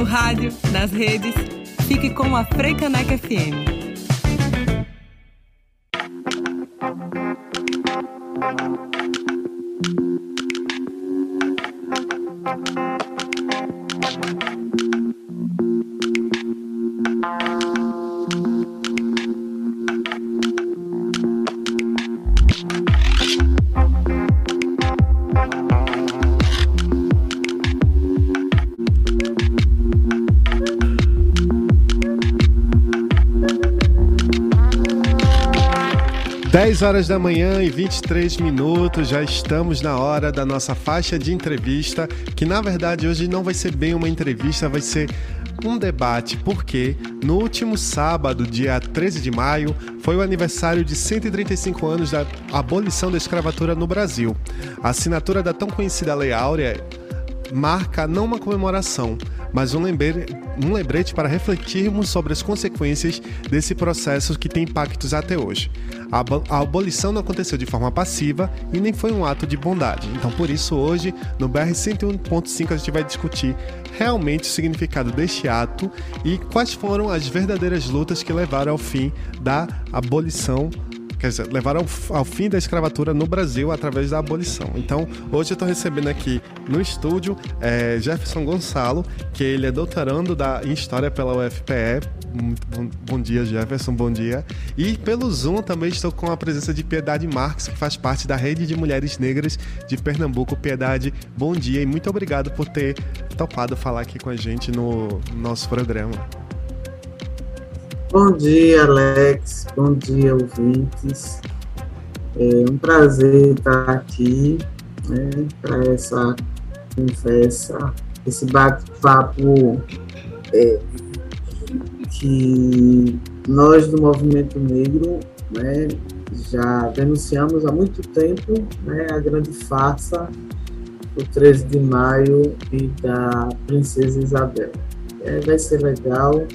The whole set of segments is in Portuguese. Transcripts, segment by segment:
No rádio, nas redes, fique com a Freicaneca FM. 10 horas da manhã e 23 minutos, já estamos na hora da nossa faixa de entrevista, que na verdade hoje não vai ser bem uma entrevista, vai ser um debate, porque no último sábado, dia 13 de maio, foi o aniversário de 135 anos da abolição da escravatura no Brasil. A assinatura da tão conhecida Lei Áurea marca não uma comemoração, mas um lembrete, um lembrete para refletirmos sobre as consequências desse processo que tem impactos até hoje. A, abolição não aconteceu de forma passiva e nem foi um ato de bondade. Então, por isso, hoje, no BR 101.5, a gente vai discutir realmente o significado deste ato e quais foram as verdadeiras lutas que levaram ao fim da abolição quer dizer, levaram ao, ao, fim da escravatura no Brasil através da abolição. Então, hoje eu estou recebendo aqui no estúdio é, Jefferson Gonçalo, que ele é doutorando da, em História pela UFPE. Bom, bom, dia, Jefferson, bom dia. E pelo Zoom também estou com a presença de Piedade Marques, que faz parte da Rede de Mulheres Negras de Pernambuco. Piedade, bom dia e muito obrigado por ter topado falar aqui com a gente no nosso programa. Bom dia, Alex. Bom dia, ouvintes. É um prazer estar aqui né, para essa conversa, esse bate-papo é, que nós do Movimento Negro né, já denunciamos há muito tempo né, a grande farsa do 13 de maio e da Princesa Isabel. É, vai ser legal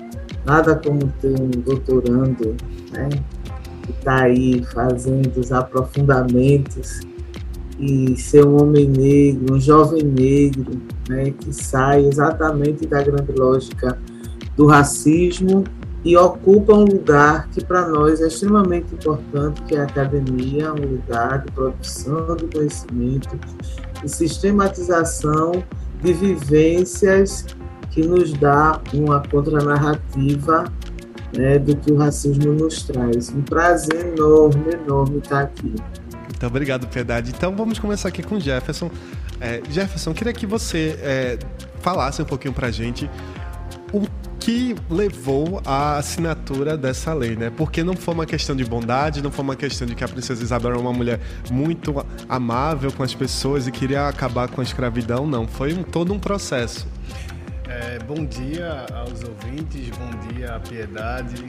Nada como ter um doutorando, né, que está aí fazendo os aprofundamentos e ser um homem negro, um jovem negro, né, que sai exatamente da grande lógica do racismo e ocupa um lugar que para nós é extremamente importante, que é a academia, um lugar de produção de conhecimento, de sistematização de vivências que nos dá uma contranarrativa né, do que o racismo nos traz. Um prazer enorme, enorme estar aqui. Muito obrigado, Piedade. Então vamos começar aqui com Jefferson. É, Jefferson, queria que você é, falasse um pouquinho para gente o que levou à assinatura dessa lei, né? Porque não foi uma questão de bondade, não foi uma questão de que a princesa Isabel era uma mulher muito amável com as pessoas e queria acabar com a escravidão, não. Foi um, todo um processo. É, bom dia aos ouvintes, bom dia à Piedade,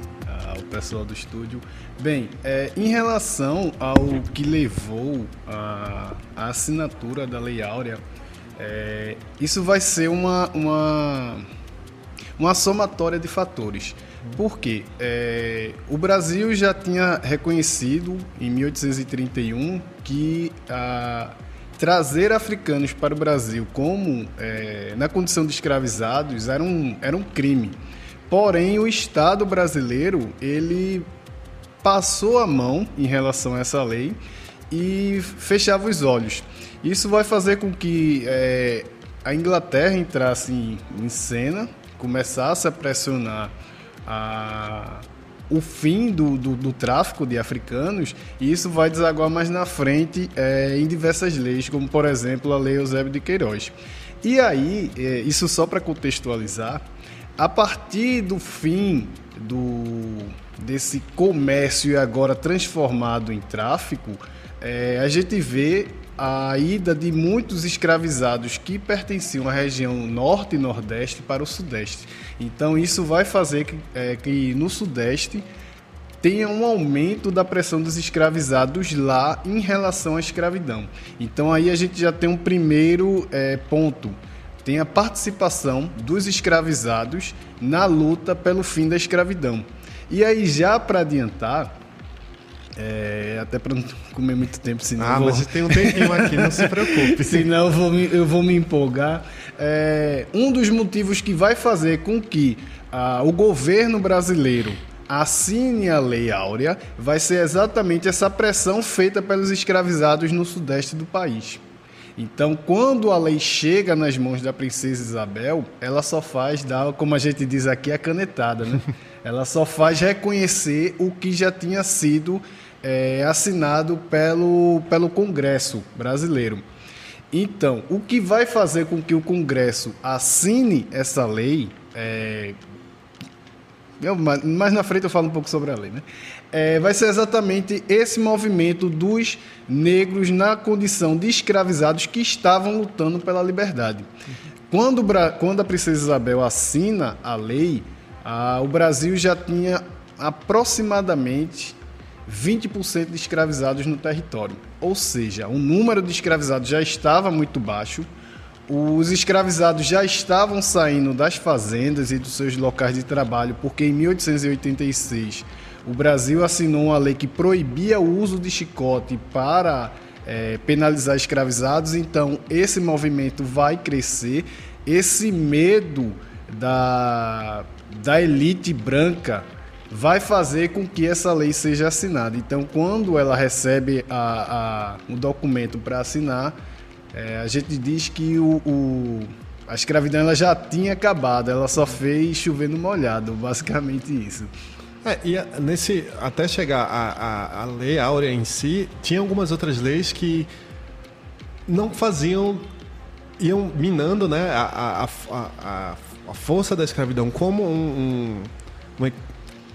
ao pessoal do estúdio. Bem, é, em relação ao que levou a, a assinatura da Lei Áurea, é, isso vai ser uma, uma, uma somatória de fatores. Por quê? É, o Brasil já tinha reconhecido, em 1831, que a trazer africanos para o Brasil como é, na condição de escravizados era um, era um crime. Porém, o Estado brasileiro ele passou a mão em relação a essa lei e fechava os olhos. Isso vai fazer com que é, a Inglaterra entrasse em, em cena, começasse a pressionar a o fim do, do, do, tráfico de africanos, e isso vai desaguar mais na frente é, em diversas leis, como por exemplo a Lei Eusébio de Queiroz. E aí, é, isso só para contextualizar, a partir do fim do, desse comércio agora transformado em tráfico, é, a gente vê a ida de muitos escravizados que pertenciam à região norte e nordeste para o sudeste. Então isso vai fazer que, é, que no sudeste tenha um aumento da pressão dos escravizados lá em relação à escravidão. Então aí a gente já tem um primeiro é, ponto. Tem a participação dos escravizados na luta pelo fim da escravidão. E aí, já para adiantar, é, até para não comer muito tempo, senão. Ah, vou... mas tem um tempinho aqui, não se preocupe. senão eu vou, me, eu vou me empolgar. é, um dos motivos que vai fazer com que ah, o governo brasileiro assine a Lei Áurea vai ser exatamente essa pressão feita pelos escravizados no sudeste do país. Então, quando a lei chega nas mãos da princesa Isabel, ela só faz dar, como a gente diz aqui, a canetada, né? ela só faz reconhecer o que já tinha sido é, assinado pelo, pelo Congresso brasileiro. Então, o que vai fazer com que o Congresso assine essa lei, é, eu, mais na frente eu falo um pouco sobre a lei, né? É, vai ser exatamente esse movimento dos negros na condição de escravizados que estavam lutando pela liberdade. Quando, quando a princesa Isabel assina a lei, a, o Brasil já tinha aproximadamente 20% de escravizados no território. Ou seja, o número de escravizados já estava muito baixo, os escravizados já estavam saindo das fazendas e dos seus locais de trabalho, porque em 1886 o Brasil assinou uma lei que proibia o uso de chicote para é, penalizar escravizados, então esse movimento vai crescer. Esse medo da, da elite branca vai fazer com que essa lei seja assinada. Então, quando ela recebe a, a, o documento para assinar, é, a gente diz que o, o, a escravidão ela já tinha acabado, ela só fez chover no molhado, basicamente isso. É, e nesse, até chegar a, a, a lei áurea em si, tinha algumas outras leis que não faziam, iam minando né, a, a, a, força da escravidão como um, um,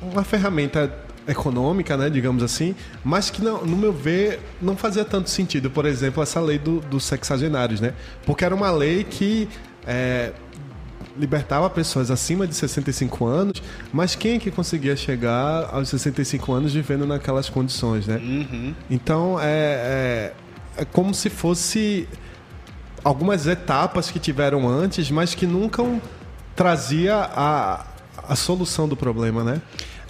uma ferramenta econômica, né, digamos assim, mas que não, no meu ver não fazia tanto sentido. Por exemplo, essa lei do, dos sexagenários, né? Porque era uma lei que é, libertava pessoas acima de 65 anos, mas quem é que conseguia chegar aos 65 anos vivendo naquelas condições, né? Uhum. Então é, é, é como se fosse algumas etapas que tiveram antes, mas que nunca trazia a, a solução do problema, né?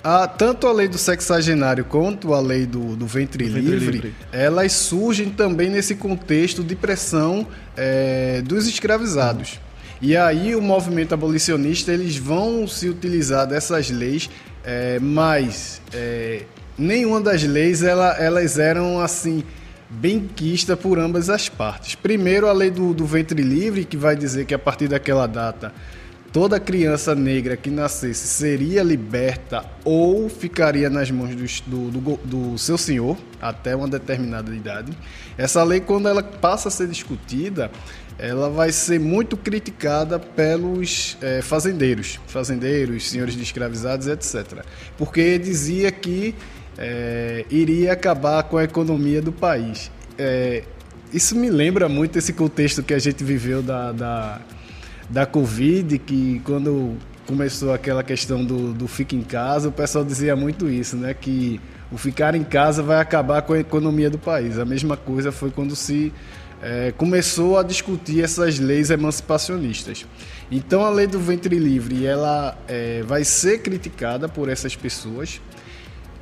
A, tanto a lei do sexagenário quanto a lei do, do ventre, ventre livre, livre, elas surgem também nesse contexto de pressão é, dos escravizados. E aí o movimento abolicionista eles vão se utilizar dessas leis, é, mas é, nenhuma das leis ela, elas eram assim bem quista por ambas as partes. Primeiro a lei do, do ventre livre que vai dizer que a partir daquela data toda criança negra que nascesse seria liberta ou ficaria nas mãos do, do, do, seu senhor até uma determinada idade. Essa lei, quando ela passa a ser discutida, ela vai ser muito criticada pelos é, fazendeiros, fazendeiros, senhores de escravizados, etc. Porque dizia que é, iria acabar com a economia do país. É, isso me lembra muito esse contexto que a gente viveu da, da da Covid, que quando começou aquela questão do, do fica em casa, o pessoal dizia muito isso, né? Que o ficar em casa vai acabar com a economia do país. A mesma coisa foi quando se é, começou a discutir essas leis emancipacionistas. Então a lei do ventre livre ela é, vai ser criticada por essas pessoas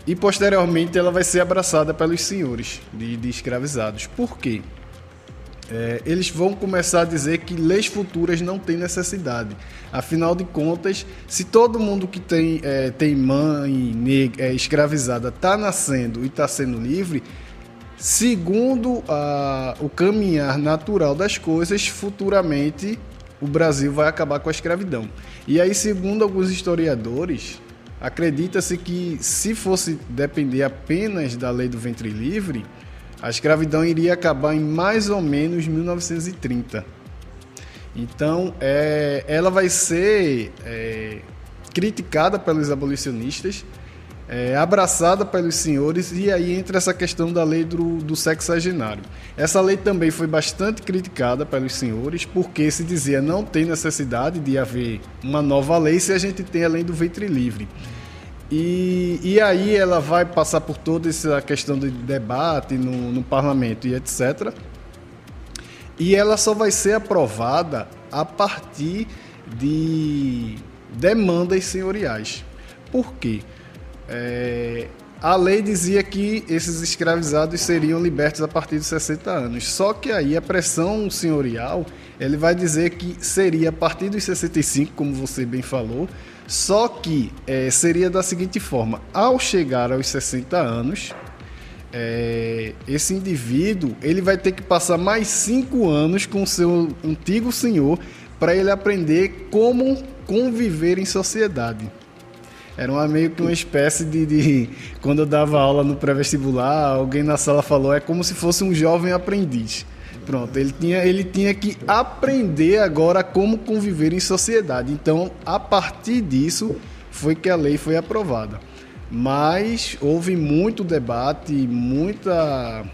e posteriormente ela vai ser abraçada pelos senhores de, de escravizados. Por quê? É, eles vão começar a dizer que leis futuras não têm necessidade. Afinal de contas, se todo mundo que tem, é, tem mãe é, escravizada está nascendo e está sendo livre, segundo a, o caminhar natural das coisas, futuramente o Brasil vai acabar com a escravidão. E aí, segundo alguns historiadores, acredita-se que se fosse depender apenas da lei do ventre livre, a escravidão iria acabar em mais ou menos 1930. Então, é, ela vai ser é, criticada pelos abolicionistas, é, abraçada pelos senhores, e aí entra essa questão da lei do, do sexagenário. Essa lei também foi bastante criticada pelos senhores, porque se dizia não tem necessidade de haver uma nova lei se a gente tem a lei do ventre livre. E, e aí ela vai passar por toda essa questão de debate no, no parlamento e etc. E ela só vai ser aprovada a partir de demandas senhoriais. Por quê? É, a lei dizia que esses escravizados seriam libertos a partir dos 60 anos. Só que aí a pressão senhorial, ele vai dizer que seria a partir dos 65, como você bem falou, só que é, seria da seguinte forma: ao chegar aos 60 anos, é, esse indivíduo ele vai ter que passar mais cinco anos com seu antigo senhor para ele aprender como conviver em sociedade. Era uma, meio que uma espécie de, de. Quando eu dava aula no pré-vestibular, alguém na sala falou: é como se fosse um jovem aprendiz. Pronto, ele tinha, ele tinha que aprender agora como conviver em sociedade. Então, a partir disso, foi que a lei foi aprovada. Mas houve muito debate, muita.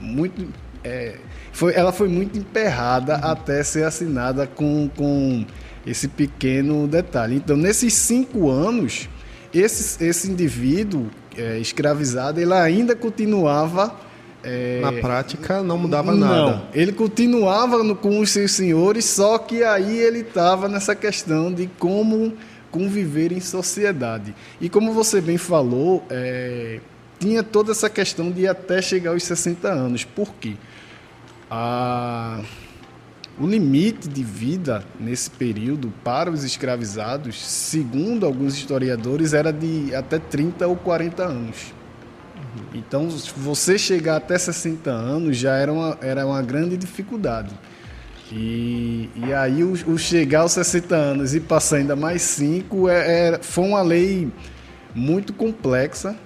Muito, é, foi, ela foi muito emperrada uhum. até ser assinada com, com esse pequeno detalhe. Então, nesses cinco anos, esse, esse indivíduo é, escravizado, ele ainda continuava. É, Na prática, não mudava não, nada. Ele continuava no, com os seus senhores, só que aí ele estava nessa questão de como conviver em sociedade. E como você bem falou, é, tinha toda essa questão de até chegar aos 60 anos. Por quê? A o limite de vida nesse período para os escravizados, segundo alguns historiadores, era de até 30 ou 40 anos. Então, você chegar até 60 anos já era uma, era uma grande dificuldade. E, e aí, o, o chegar aos 60 anos e passar ainda mais 5 é, é, foi uma lei muito complexa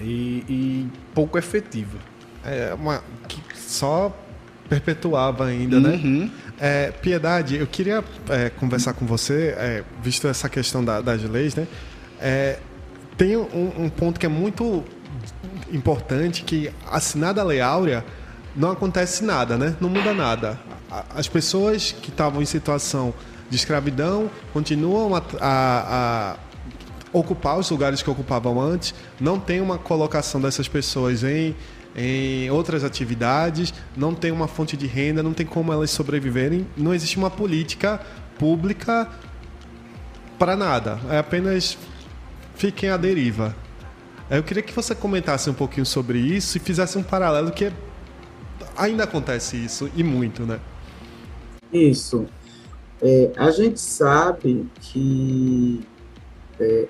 e, e pouco efetiva. É uma, só perpetuava ainda, né? uhum. né? É, Piedade, eu queria é, conversar com você, é, visto essa questão da, das leis, né? É, tem um, um, ponto que é muito importante, que assinada a Lei Áurea, não acontece nada, né? Não muda nada. As pessoas que estavam em situação de escravidão continuam a, a, a ocupar os lugares que ocupavam antes, não tem uma colocação dessas pessoas em em outras atividades, não tem uma fonte de renda, não tem como elas sobreviverem, não existe uma política pública para nada, é apenas fiquem à deriva. Eu queria que você comentasse um pouquinho sobre isso e fizesse um paralelo que ainda acontece isso e muito, né? Isso. É, a gente sabe que é,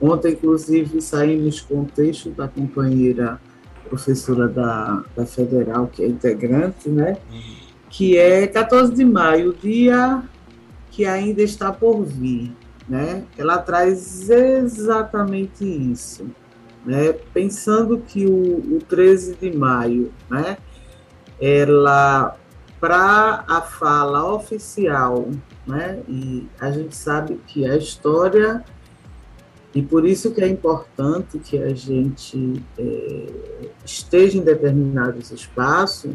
ontem, inclusive, saímos com o texto da companheira professora da, da Federal, que é integrante, né? Que é 14 de maio, dia que ainda está por vir, né? Ela traz exatamente isso, né? Pensando que o, o 13 de maio, né? Ela para a fala oficial, né? E a gente sabe que a história e por isso que é importante que a gente é, esteja em determinados espaços,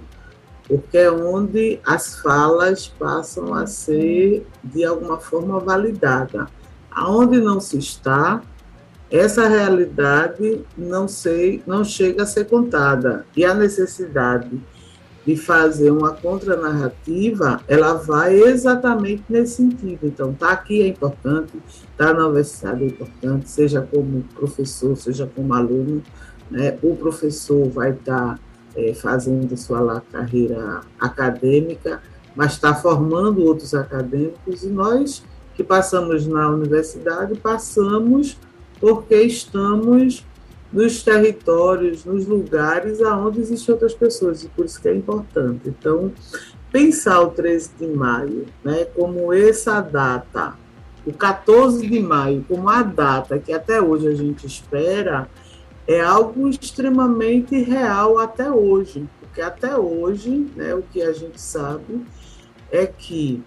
porque é onde as falas passam a ser, de alguma forma, validadas. Aonde não se está, essa realidade não, sei, não chega a ser contada. E a necessidade de fazer uma contranarrativa, ela vai exatamente nesse sentido. Então, tá aqui é importante, tá na universidade é importante, seja como professor, seja como aluno, né? O professor vai estar tá, é, fazendo sua lá, carreira acadêmica, mas está formando outros acadêmicos e nós que passamos na universidade passamos porque estamos nos territórios, nos lugares aonde existem outras pessoas, e por isso que é importante. Então, pensar o 13 de maio né, como essa data, o 14 de maio como a data que até hoje a gente espera, é algo extremamente real até hoje, porque até hoje, né, o que a gente sabe é que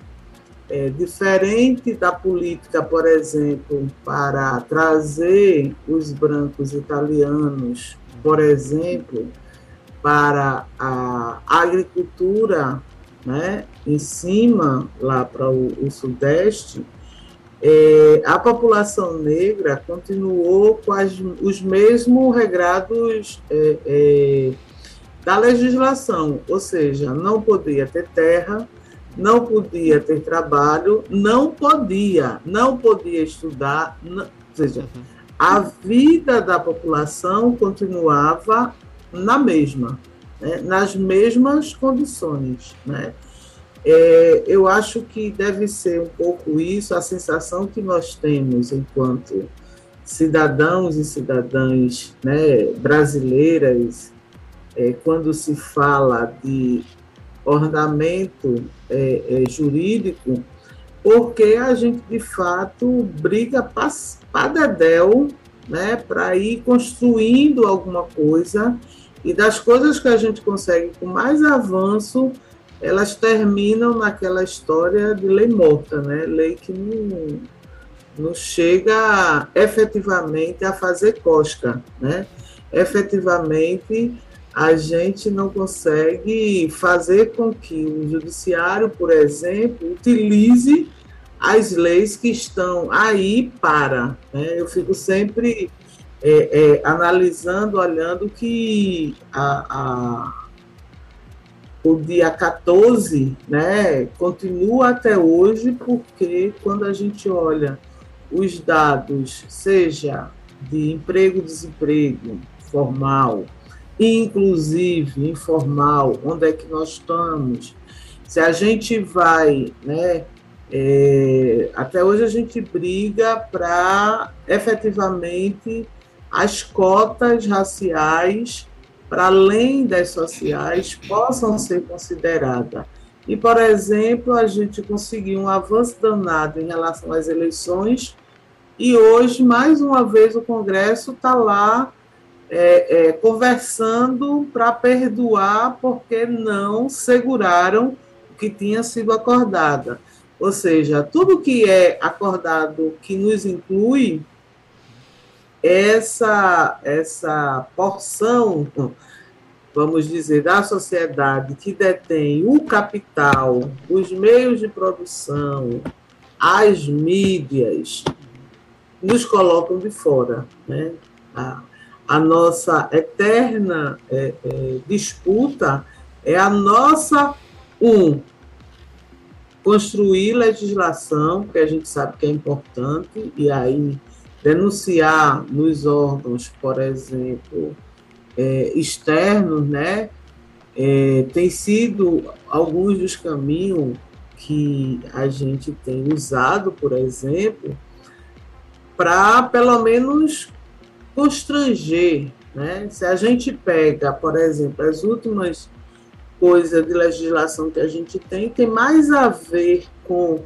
é, diferente da política, por exemplo, para trazer os brancos italianos, por exemplo, para a agricultura né, em cima, lá para o, o Sudeste, é, a população negra continuou com as, os mesmos regrados é, é, da legislação, ou seja, não podia ter terra, não podia ter trabalho, não podia, não podia estudar, não, ou seja, a vida da população continuava na mesma, né? nas mesmas condições. Né? É, eu acho que deve ser um pouco isso, a sensação que nós temos enquanto cidadãos e cidadãs né, brasileiras, é, quando se fala de ornamento é, é jurídico, porque a gente, de fato, briga para dedéu né, para ir construindo alguma coisa, e das coisas que a gente consegue com mais avanço, elas terminam naquela história de lei morta, né? lei que não, não chega efetivamente a fazer cosca. Né? Efetivamente, a gente não consegue fazer com que o judiciário, por exemplo, utilize as leis que estão aí para. Né? Eu fico sempre é, é, analisando, olhando que a, a, o dia 14 né, continua até hoje, porque quando a gente olha os dados, seja de emprego, desemprego formal, inclusive informal, onde é que nós estamos, se a gente vai né, é, até hoje a gente briga para efetivamente as cotas raciais, para além das sociais, possam ser consideradas. E, por exemplo, a gente conseguiu um avanço danado em relação às eleições, e hoje, mais uma vez, o Congresso está lá é, é, conversando para perdoar porque não seguraram o que tinha sido acordado. Ou seja, tudo que é acordado que nos inclui, essa, essa porção, vamos dizer, da sociedade que detém o capital, os meios de produção, as mídias, nos colocam de fora. Né? A, a nossa eterna é, é, disputa é a nossa, um, construir legislação, que a gente sabe que é importante, e aí denunciar nos órgãos, por exemplo, é, externos, né, é, tem sido alguns dos caminhos que a gente tem usado, por exemplo, para pelo menos constranger. Né? Se a gente pega, por exemplo, as últimas coisa de legislação que a gente tem tem mais a ver com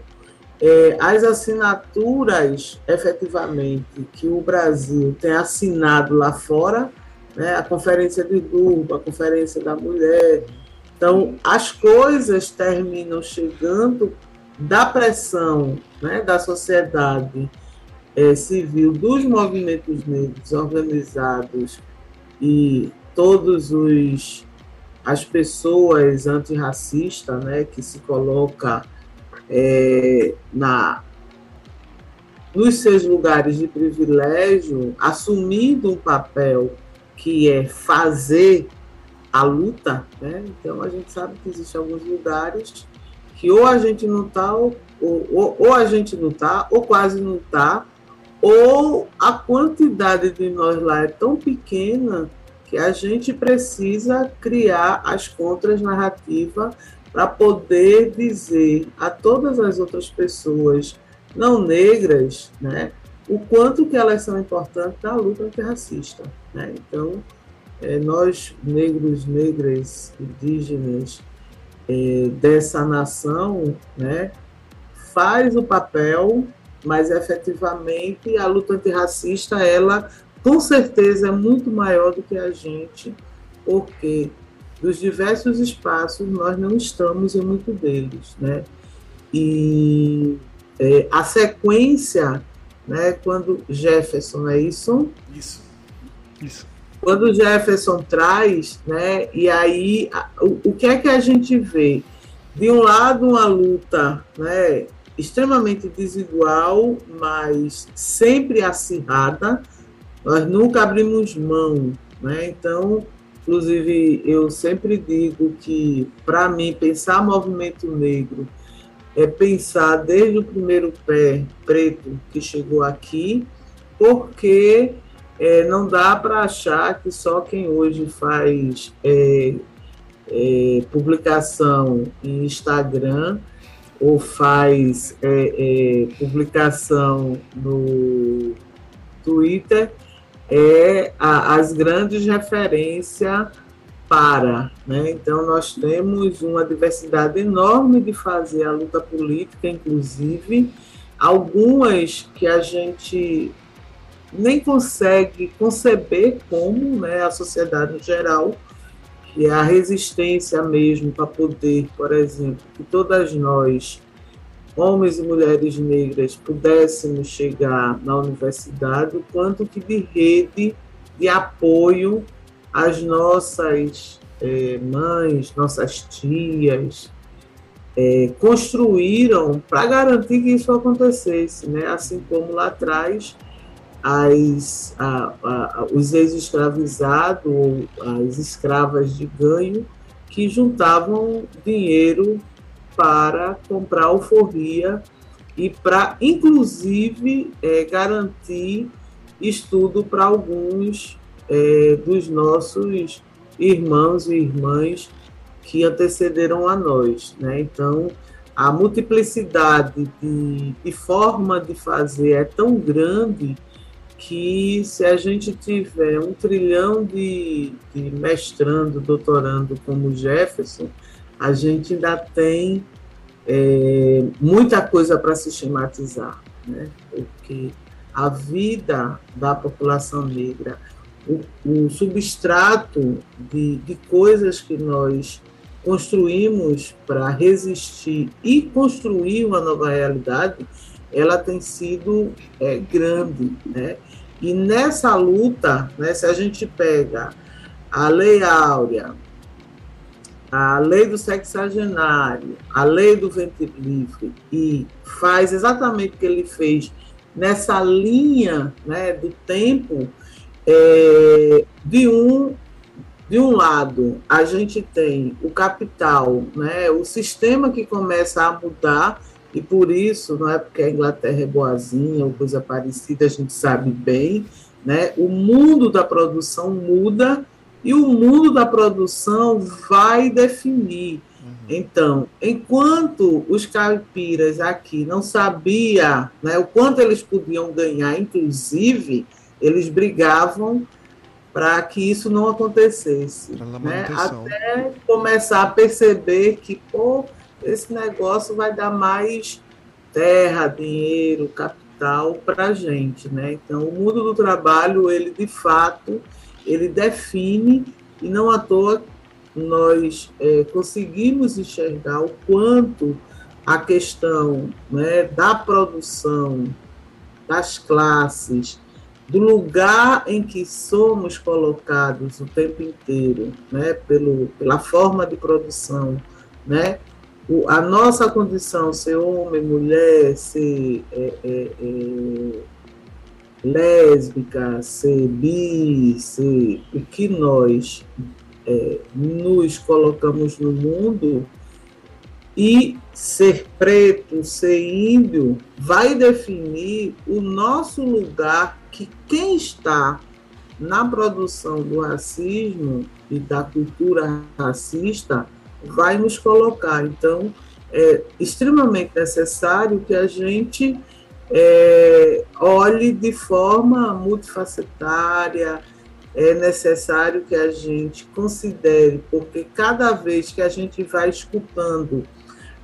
é, as assinaturas, efetivamente, que o Brasil tem assinado lá fora, né, a Conferência de Grupo, a Conferência da Mulher. Então, as coisas terminam chegando da pressão né, da sociedade é, civil, dos movimentos negros organizados e todos os as pessoas antirracistas, né, que se coloca é, na nos seus lugares de privilégio, assumindo um papel que é fazer a luta, né? Então a gente sabe que existem alguns lugares que ou a gente não está, ou, ou, ou, a gente não está, ou quase não está, ou a quantidade de nós lá é tão pequena que a gente precisa criar as contras narrativas para poder dizer a todas as outras pessoas não negras, né, o quanto que elas são importantes na luta antirracista. Né? Então, é, nós, negros, negras, indígenas é, dessa nação, né, faz o papel, mas efetivamente a luta antirracista, ela com certeza é muito maior do que a gente, porque dos diversos espaços nós não estamos em muito deles, né? E é, a sequência, né? Quando Jefferson é isso? Isso, isso. Quando Jefferson traz, né? E aí o, o que é que a gente vê? De um lado uma luta, né? Extremamente desigual, mas sempre acirrada nós nunca abrimos mão, né? Então, inclusive, eu sempre digo que, para mim, pensar movimento negro é pensar desde o primeiro pé preto que chegou aqui porque é, não dá para achar que só quem hoje faz é, é, publicação em Instagram ou faz é, é, publicação no Twitter é a, as grandes referências para. Né? Então, nós temos uma diversidade enorme de fazer a luta política, inclusive algumas que a gente nem consegue conceber como né, a sociedade em geral, é a resistência mesmo para poder, por exemplo, que todas nós, homens e mulheres negras, pudéssemos chegar na universidade, quanto que de rede de apoio às nossas é, mães, nossas tias, é, construíram para garantir que isso acontecesse, né? assim como lá atrás as, a, a, os ex-escravizados ou as escravas de ganho que juntavam dinheiro para comprar alforria e para, inclusive, é, garantir estudo para alguns é, dos nossos irmãos e irmãs que antecederam a nós. Né? Então, a multiplicidade de, de forma de fazer é tão grande que se a gente tiver um trilhão de, de mestrando, doutorando como Jefferson, a gente ainda tem é, muita coisa para sistematizar, né? porque a vida da população negra, o, o substrato de, de coisas que nós construímos para resistir e construir uma nova realidade, ela tem sido é, grande, né? E nessa luta, né, se a gente pega a Lei Áurea, a Lei do Sexagenário, a Lei do Ventre Livre, e faz exatamente o que ele fez nessa linha né, do tempo, é, de um de um lado, a gente tem o capital, né, o sistema que começa a mudar e por isso, não é porque a Inglaterra é boazinha ou coisa parecida, a gente sabe bem, né? O mundo da produção muda e o mundo da produção vai definir. Uhum. Então, enquanto os caipiras aqui não sabiam né, o quanto eles podiam ganhar, inclusive, eles brigavam para que isso não acontecesse. Né? Até começar a perceber que, pô, esse negócio vai dar mais terra, dinheiro, capital para a gente, né? Então, o mundo do trabalho, ele de fato, ele define e não à toa nós é, conseguimos enxergar o quanto a questão né, da produção, das classes, do lugar em que somos colocados o tempo inteiro, né, pelo, pela forma de produção, né, a nossa condição, ser homem, mulher, ser é, é, é, lésbica, ser bi, ser o que nós é, nos colocamos no mundo e ser preto, ser índio, vai definir o nosso lugar que quem está na produção do racismo e da cultura racista vai nos colocar. Então, é extremamente necessário que a gente é, olhe de forma multifacetária, é necessário que a gente considere, porque cada vez que a gente vai escutando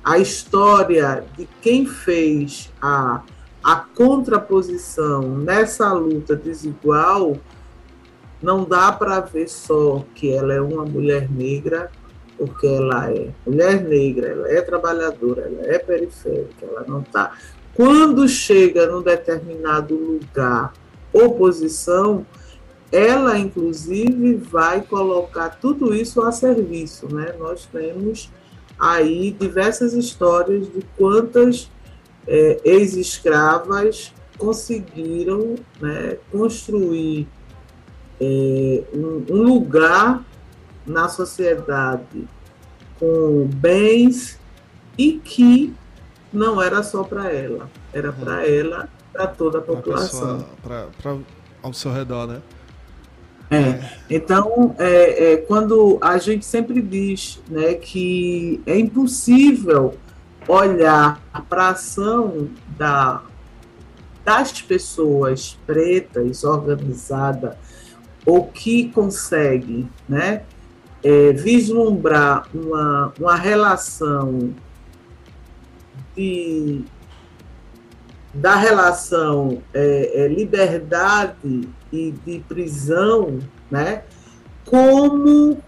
a história de quem fez a, a contraposição nessa luta desigual, não dá para ver só que ela é uma mulher negra porque ela é mulher negra, ela é trabalhadora, ela é periférica, ela não está. Quando chega num determinado lugar, oposição, ela inclusive vai colocar tudo isso a serviço, né? Nós temos aí diversas histórias de quantas é, ex-escravas conseguiram né, construir é, um, um lugar na sociedade com bens e que não era só para ela, era uhum. para ela, para toda a população. Para ao seu redor, né? É. Então, é, é, quando a gente sempre diz né, que é impossível olhar para a ação da, das pessoas pretas organizada ou que consegue né, é, vislumbrar uma, uma relação de, da relação é, é, liberdade e de prisão, né? Como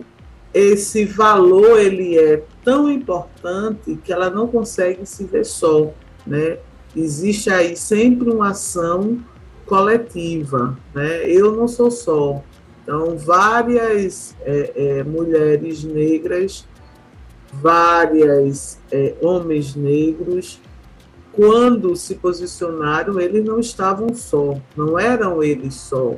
esse valor ele é tão importante que ela não consegue se ver só, né? Existe aí sempre uma ação coletiva, né? Eu não sou só. Então, várias é, é, mulheres negras, várias é, homens negros quando se posicionaram, eles não estavam só, não eram eles só,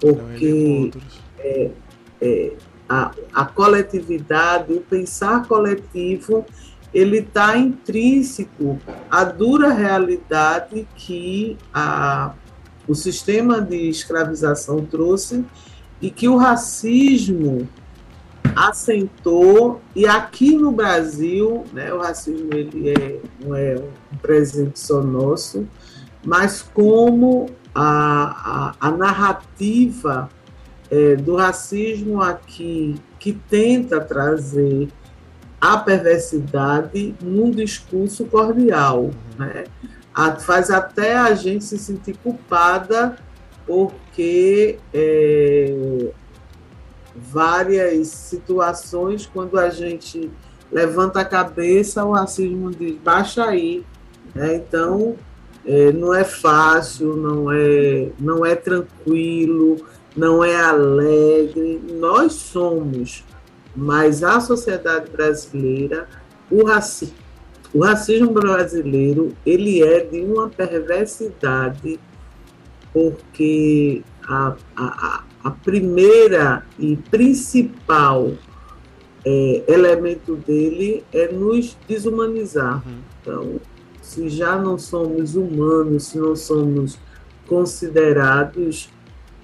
porque é, é, a, a coletividade, o pensar coletivo, ele está intrínseco à dura realidade que a, o sistema de escravização trouxe e que o racismo assentou e aqui no Brasil, né, o racismo ele é, não é um presente só nosso, mas como a, a, a narrativa é, do racismo aqui que tenta trazer a perversidade num discurso cordial, né? A, faz até a gente se sentir culpada porque é, várias situações, quando a gente levanta a cabeça, o racismo diz, baixa aí. Né? Então, é, não é fácil, não é, não é tranquilo, não é alegre. Nós somos, mas a sociedade brasileira, o racismo, o racismo brasileiro, ele é de uma perversidade, porque a, a, a primeira e principal é, elemento dele é nos desumanizar. Uhum. Então, se já não somos humanos, se não somos considerados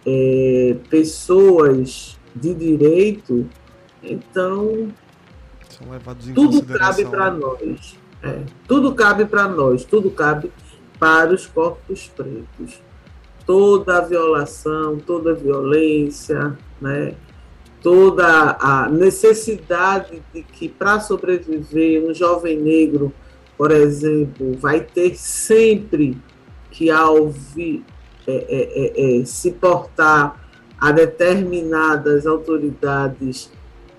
é, pessoas de direito, então tudo cabe para nós. É, tudo cabe para nós, tudo cabe para os corpos pretos toda a violação, toda a violência, né? toda a necessidade de que, para sobreviver, um jovem negro, por exemplo, vai ter sempre que, ao é, é, é, é se portar a determinadas autoridades,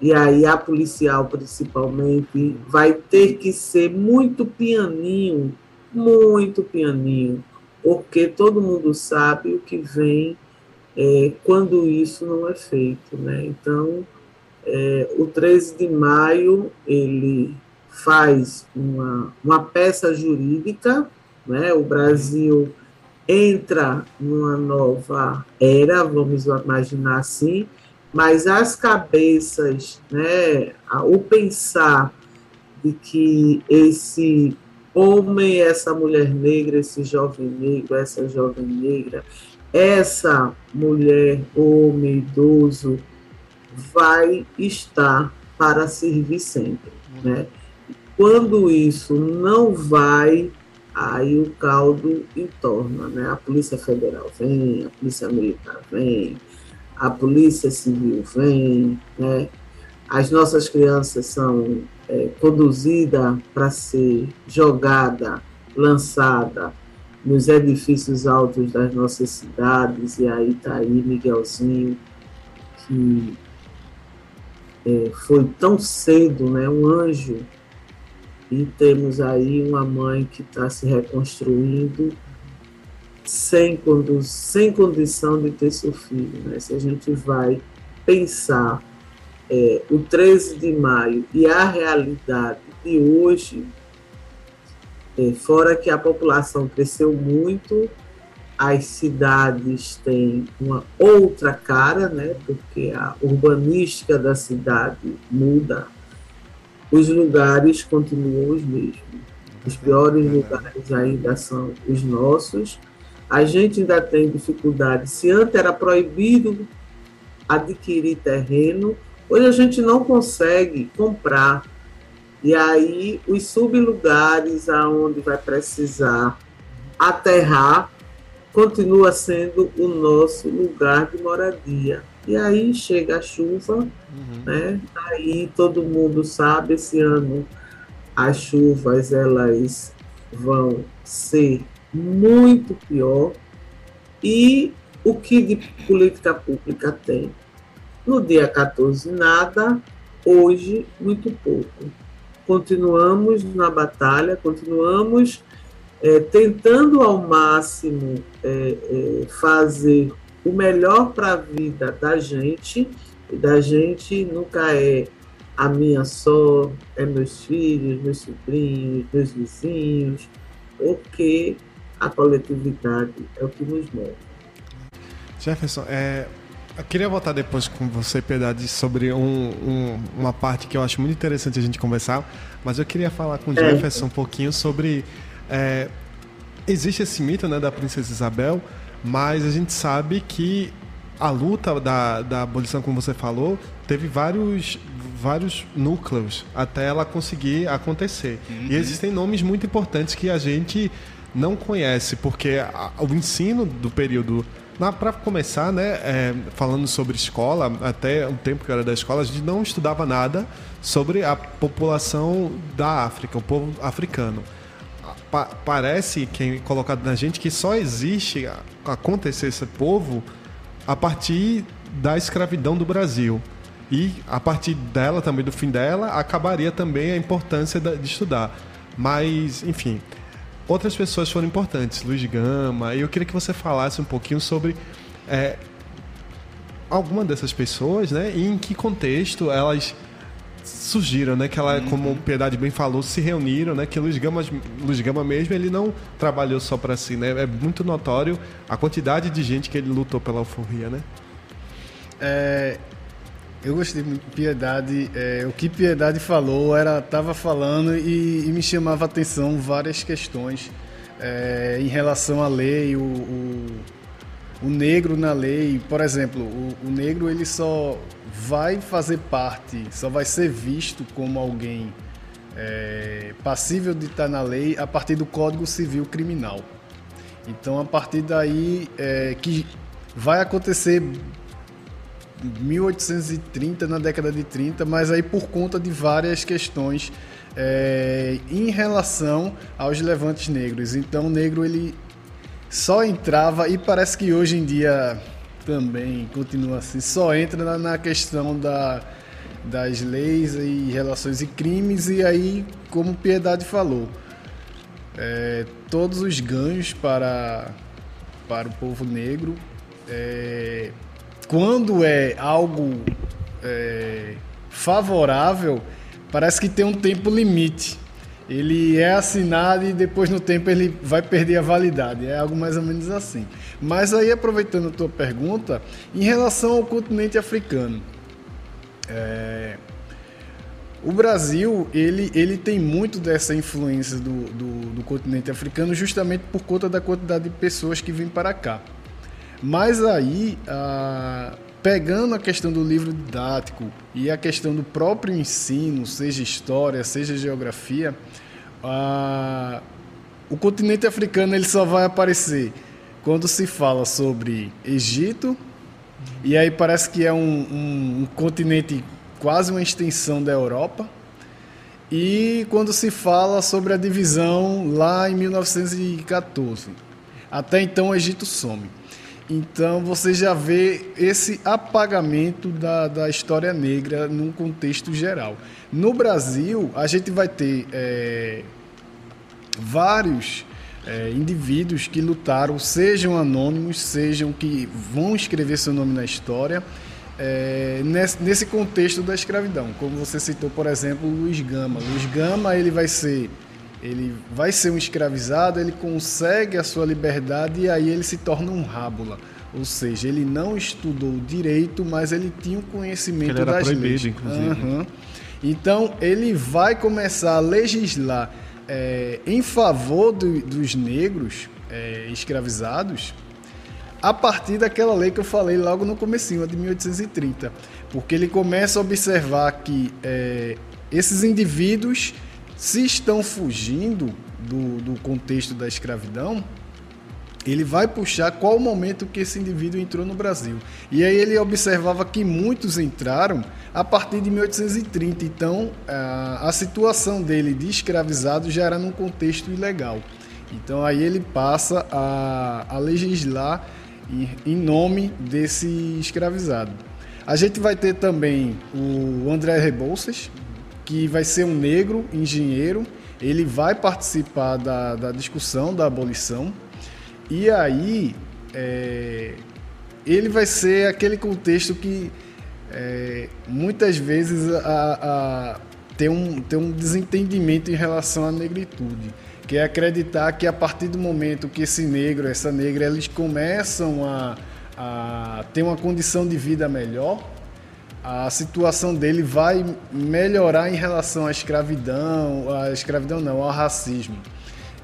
e aí a policial principalmente, vai ter que ser muito pianinho, muito pianinho porque todo mundo sabe o que vem é, quando isso não é feito. Né? Então, é, o 13 de maio, ele faz uma, uma peça jurídica, né? o Brasil entra numa nova era, vamos imaginar assim, mas as cabeças, né, o pensar de que esse homem, essa mulher negra, esse jovem negro, essa jovem negra, essa mulher, homem, idoso, vai estar para servir sempre, né? Quando isso não vai, aí o caldo entorna, né? A Polícia Federal vem, a Polícia Militar vem, a Polícia Civil vem, né? As nossas crianças são é, conduzida para ser jogada, lançada nos edifícios altos das nossas cidades, e aí está aí Miguelzinho, que é, foi tão cedo, né, um anjo, e temos aí uma mãe que está se reconstruindo sem, sem condição de ter seu filho. Né? Se a gente vai pensar é, o 13 de maio e a realidade de hoje, é, fora que a população cresceu muito, as cidades têm uma outra cara, né, porque a urbanística da cidade muda, os lugares continuam os mesmos. Os piores lugares ainda são os nossos. A gente ainda tem dificuldade. Se antes era proibido adquirir terreno, hoje a gente não consegue comprar. E aí os sublugares aonde vai precisar aterrar continua sendo o nosso lugar de moradia. E aí chega a chuva, uhum. né? Aí todo mundo sabe esse ano as chuvas elas vão ser muito pior. E o que de política pública tem? No dia 14 nada, hoje muito pouco. Continuamos na batalha, continuamos é, tentando ao máximo é, é, fazer o melhor para a vida da gente, e da gente nunca é a minha só, é meus filhos, meus sobrinhos, meus vizinhos, porque a coletividade é o que nos move. Jefferson, é, eu queria voltar depois com você, Piedade, sobre um, um, uma parte que eu acho muito interessante a gente conversar, mas eu queria falar com o é. Jefferson um pouquinho sobre é, existe esse mito né, da princesa Isabel, mas a gente sabe que a luta da, da abolição, como você falou, teve vários, vários núcleos até ela conseguir acontecer. Uhum. E existem nomes muito importantes que a gente não conhece, porque a, o ensino do período. Para começar, né, é, falando sobre escola, até um tempo que eu era da escola, a gente não estudava nada sobre a população da África, o povo africano pa parece quem é colocado na gente que só existe acontecer esse povo a partir da escravidão do Brasil. E a partir dela, também do fim dela, acabaria também a importância de estudar. Mas, enfim, outras pessoas foram importantes, Luiz Gama, e eu queria que você falasse um pouquinho sobre é, alguma dessas pessoas, né? E em que contexto elas surgiram, né? Que ela, uhum. como o Piedade bem falou, se reuniram, né? Que Luiz Gama, Luiz Gama mesmo, ele não trabalhou só para si, né? É muito notório a quantidade de gente que ele lutou pela alforria, né? É, eu gostei muito de Piedade. É, o que Piedade falou era estava falando e, e, me chamava a atenção várias questões é, em relação à lei, o, o, o, negro na lei. Por exemplo, o, o negro ele só vai fazer parte, só vai ser visto como alguém é, passível de estar na lei a partir do Código Civil Criminal. Então, a partir daí, é, que vai acontecer 1830, na década de 30, mas aí por conta de várias questões é, em relação aos levantes negros. Então, o negro ele só entrava, e parece que hoje em dia também continua assim, só entra na, questão da, das leis e relações e crimes, e aí, como Piedade falou, é, todos os ganhos para, para o povo negro, é, quando é algo é, favorável, parece que tem um tempo limite ele é assinado e depois no tempo ele vai perder a validade. É algo mais ou menos assim. Mas aí, aproveitando a tua pergunta, em relação ao continente africano, é... o Brasil ele, ele tem muito dessa influência do, do, do continente africano justamente por conta da quantidade de pessoas que vêm para cá. Mas aí, a... pegando a questão do livro didático e a questão do próprio ensino, seja história, seja geografia, a... o continente africano ele só vai aparecer quando se fala sobre Egito, e aí parece que é um, um, um continente quase uma extensão da Europa, e quando se fala sobre a divisão lá em 1914. Até então o Egito some. Então você já vê esse apagamento da, da história negra num contexto geral. No Brasil, a gente vai ter é, vários é, indivíduos que lutaram, sejam anônimos, sejam que vão escrever seu nome na história, é, nesse, nesse, contexto da escravidão. Como você citou, por exemplo, Luiz Gama. Luiz Gama ele vai ser ele vai ser um escravizado, ele consegue a sua liberdade e aí ele se torna um rábula. Ou seja, ele não estudou direito, mas ele tinha o um conhecimento ele era das proibido, leis. Inclusive. Uhum. Então ele vai começar a legislar é, em favor do, dos negros é, escravizados a partir daquela lei que eu falei logo no comecinho, a de 1830. Porque ele começa a observar que é, esses indivíduos, se estão fugindo do, do contexto da escravidão, ele vai puxar qual o momento que esse indivíduo entrou no Brasil. E aí ele observava que muitos entraram a partir de 1830. Então, a, a situação dele de escravizado já era num contexto ilegal. Então, aí ele passa a, a legislar em nome desse escravizado. A gente vai ter também o André Rebouças, que vai ser um negro engenheiro. Ele vai participar da, da discussão da abolição e aí, é, ele vai ser aquele contexto que é, muitas vezes a, a, tem, um, tem um desentendimento em relação à negritude, que é acreditar que a partir do momento que esse negro, essa negra, eles começam a, a ter uma condição de vida melhor, a situação dele vai melhorar em relação à escravidão, à escravidão não, ao racismo.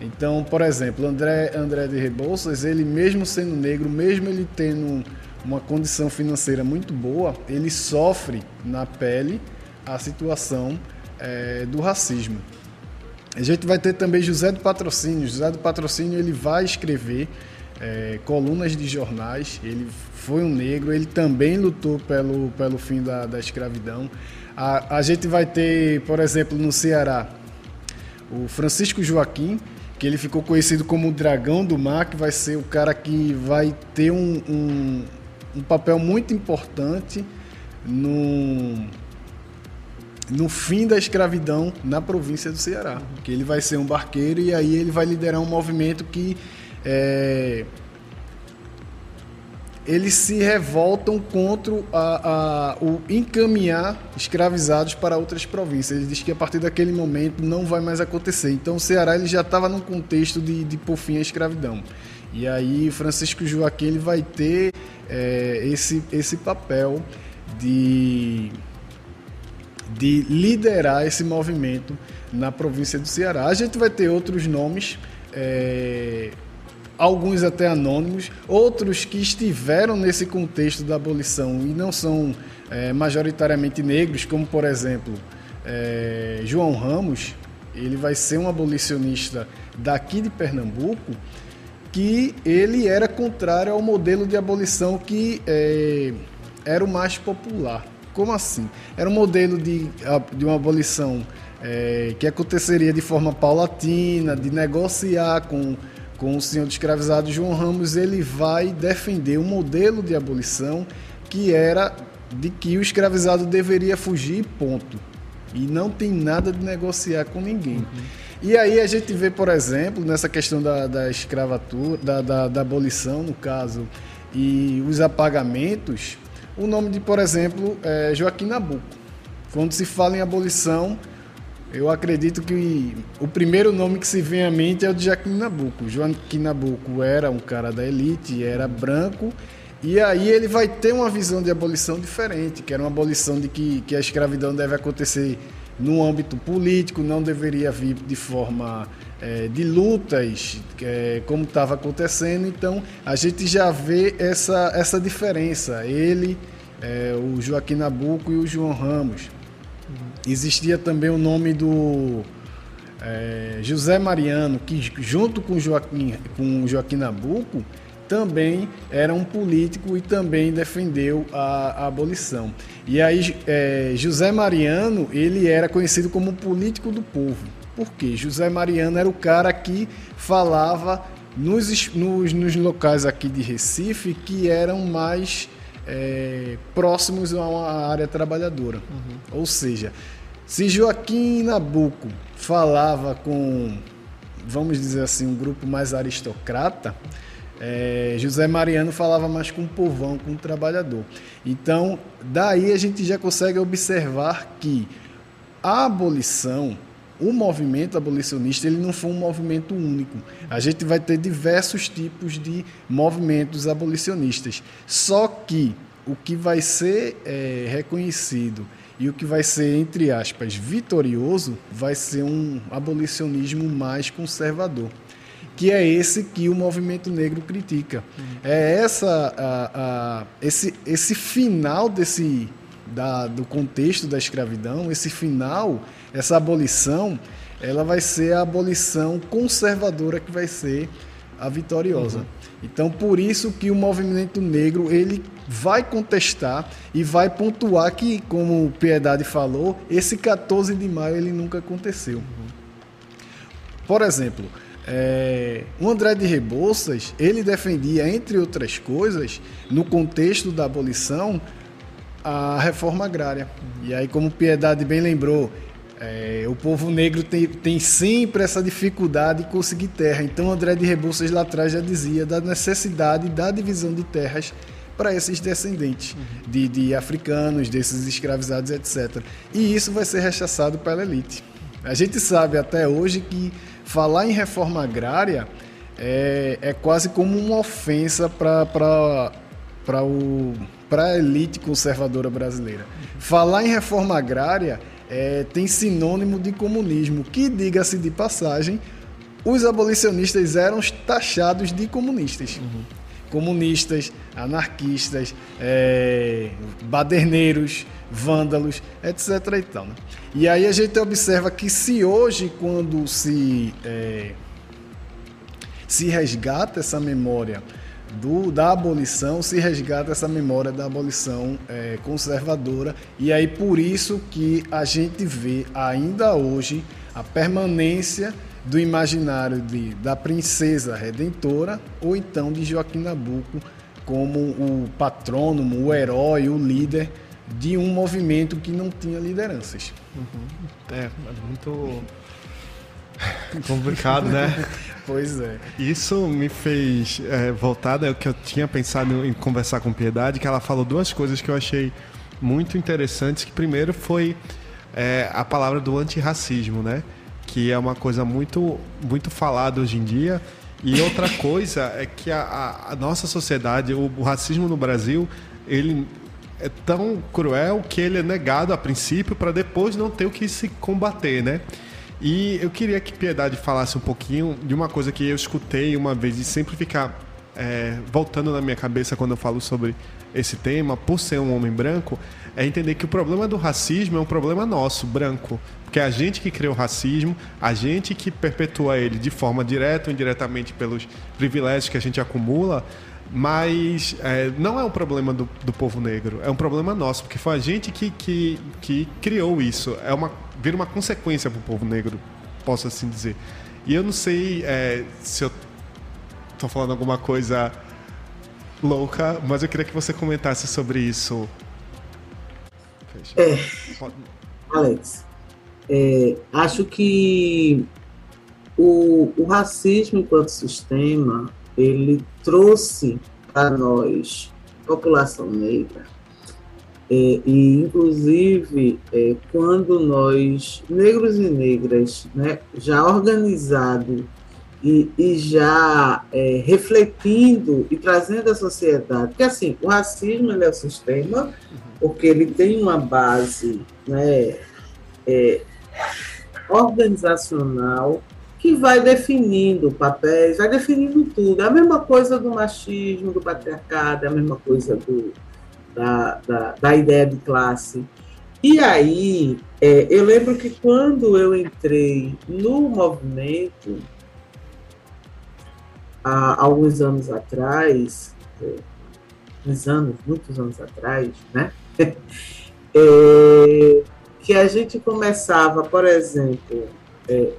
Então, por exemplo, André, André de Rebouças, ele mesmo sendo negro, mesmo ele tendo uma condição financeira muito boa, ele sofre na pele a situação é, do racismo. A gente vai ter também José do Patrocínio. José do Patrocínio ele vai escrever é, colunas de jornais. Ele foi um negro, ele também lutou pelo, pelo fim da, da escravidão. A, a gente vai ter, por exemplo, no Ceará, o Francisco Joaquim, que ele ficou conhecido como o Dragão do Mar, que vai ser o cara que vai ter um, um, um papel muito importante no, no fim da escravidão na província do Ceará. Que ele vai ser um barqueiro e aí ele vai liderar um movimento que é, eles se revoltam contra a, a, o encaminhar escravizados para outras províncias. Ele diz que a partir daquele momento não vai mais acontecer. Então o Ceará ele já estava num contexto de, de por fim a escravidão. E aí Francisco Joaquim ele vai ter é, esse, esse papel de, de liderar esse movimento na província do Ceará. A gente vai ter outros nomes. É, alguns até anônimos, outros que estiveram nesse contexto da abolição e não são é, majoritariamente negros, como por exemplo é, João Ramos, ele vai ser um abolicionista daqui de Pernambuco, que ele era contrário ao modelo de abolição que é, era o mais popular. Como assim? Era um modelo de, de uma abolição é, que aconteceria de forma paulatina, de negociar com com o senhor escravizado João Ramos, ele vai defender um modelo de abolição que era de que o escravizado deveria fugir, ponto. E não tem nada de negociar com ninguém. Uhum. E aí a gente vê, por exemplo, nessa questão da, da escravatura, da, da, da abolição, no caso, e os apagamentos, o nome de, por exemplo, é Joaquim Nabuco. Quando se fala em abolição, eu acredito que o primeiro nome que se vem à mente é o de Joaquim Nabuco. Joaquim Nabuco era um cara da elite, era branco, e aí ele vai ter uma visão de abolição diferente, que era uma abolição de que, que a escravidão deve acontecer no âmbito político, não deveria vir de forma é, de lutas, é, como estava acontecendo. Então, a gente já vê essa, essa diferença. Ele, é, o Joaquim Nabuco e o João Ramos. Existia também o nome do é, José Mariano, que junto com Joaquim, com Joaquim Nabuco, também era um político e também defendeu a, a abolição. E aí é, José Mariano, ele era conhecido como político do povo. Por quê? José Mariano era o cara que falava nos, nos, nos locais aqui de Recife que eram mais é, próximos a uma área trabalhadora. Uhum. Ou seja, se Joaquim Nabuco falava com, vamos dizer assim, um grupo mais aristocrata, é, José Mariano falava mais com o povão, com o trabalhador. Então, daí a gente já consegue observar que a abolição o movimento abolicionista ele não foi um movimento único. A gente vai ter diversos tipos de movimentos abolicionistas. Só que o que vai ser é, reconhecido E o que vai ser, entre aspas, vitorioso, vai ser um abolicionismo mais conservador. Que é esse que o movimento negro critica. Uhum. É essa, a, a, esse, esse final desse, da, do contexto da escravidão, esse final, essa abolição, ela vai ser a abolição conservadora que vai ser a vitoriosa. Uhum. Então, por isso que o movimento negro ele vai contestar e vai pontuar que, como Piedade falou, esse 14 de maio ele nunca aconteceu. Por exemplo, é, o André de Rebouças ele defendia, entre outras coisas, no contexto da abolição, a reforma agrária. E aí, como Piedade bem lembrou, é, o povo negro tem, tem sempre essa dificuldade de conseguir terra. Então, André de Rebouças lá atrás já dizia da necessidade da divisão de terras para esses descendentes uhum. de, de africanos, desses escravizados, etc. E isso vai ser rechaçado pela elite. A gente sabe até hoje que falar em reforma agrária é, é quase como uma ofensa para a elite conservadora brasileira. Falar em reforma agrária é, tem sinônimo de comunismo, que, diga-se de passagem, os abolicionistas eram taxados de comunistas. Uhum. Comunistas, anarquistas, é, baderneiros, vândalos, etc. E, tal, né? e aí a gente observa que se hoje, quando se, é, se resgata essa memória do, da abolição se resgata essa memória da abolição é, conservadora e aí por isso que a gente vê ainda hoje a permanência do imaginário de, da princesa redentora ou então de Joaquim Nabuco como o patrônomo, o herói, o líder de um movimento que não tinha lideranças. Uhum. É, é muito complicado, né? Pois é. Isso me fez é, voltar ao que eu tinha pensado em conversar com Piedade, que ela falou duas coisas que eu achei muito interessantes. Que primeiro foi é, a palavra do antirracismo, né? Que é uma coisa muito, muito falada hoje em dia. E outra coisa é que a, a nossa sociedade, o, o racismo no Brasil, ele é tão cruel que ele é negado a princípio para depois não ter o que se combater, né? E eu queria que Piedade falasse um pouquinho de uma coisa que eu escutei uma vez e sempre ficar é, voltando na minha cabeça quando eu falo sobre esse tema, por ser um homem branco, é entender que o problema do racismo é um problema nosso, branco. Porque é a gente que cria o racismo, a gente que perpetua ele de forma direta ou indiretamente pelos privilégios que a gente acumula, mas é, não é um problema do, do povo negro, é um problema nosso, porque foi a gente que, que, que criou isso. É uma, vira uma consequência para o povo negro, posso assim dizer. E eu não sei é, se eu estou falando alguma coisa louca, mas eu queria que você comentasse sobre isso. É, Alex, é, acho que o, o racismo enquanto sistema ele trouxe para nós, população negra, é, e inclusive é, quando nós, negros e negras, né, já organizado e, e já é, refletindo e trazendo a sociedade, porque assim, o racismo é o sistema, porque ele tem uma base né, é, organizacional que vai definindo papéis, vai definindo tudo. É a mesma coisa do machismo, do patriarcado, é a mesma coisa do, da, da, da ideia de classe. E aí, é, eu lembro que quando eu entrei no movimento, há alguns anos atrás, é, uns anos, muitos anos atrás, né? É, que a gente começava, por exemplo, é,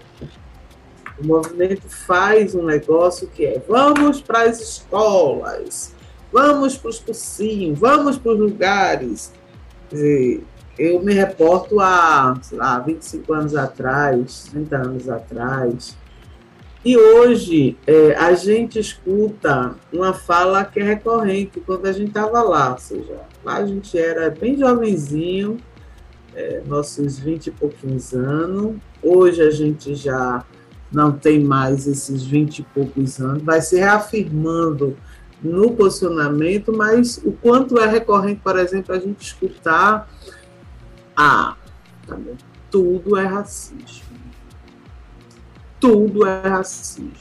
o movimento faz um negócio que é vamos para as escolas, vamos para os cursinhos, vamos para os lugares. eu me reporto a, sei lá, 25 anos atrás, 30 anos atrás, e hoje é, a gente escuta uma fala que é recorrente quando a gente estava lá, ou seja, lá a gente era bem jovenzinho, é, nossos 20 e pouquinhos anos, hoje a gente já não tem mais esses 20 e poucos anos, vai se reafirmando no posicionamento, mas o quanto é recorrente, por exemplo, a gente escutar Ah, tá bom. Tudo é racismo. Tudo é racismo.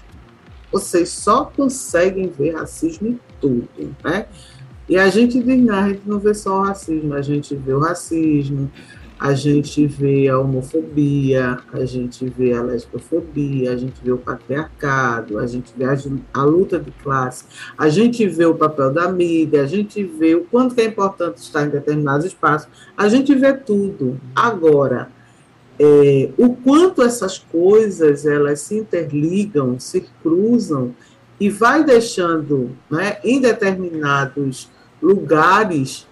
Vocês só conseguem ver racismo em tudo, né? E a gente diz, não, a gente não vê só o racismo, a gente vê o racismo, a gente vê a homofobia, a gente vê a lesbofobia, a gente vê o patriarcado, a gente vê a, a, luta de classe, a gente vê o papel da mídia, a gente vê o quanto é importante estar em determinados espaços, a gente vê tudo. Agora, é, o quanto essas coisas elas se interligam, se cruzam e vai deixando né, em determinados lugares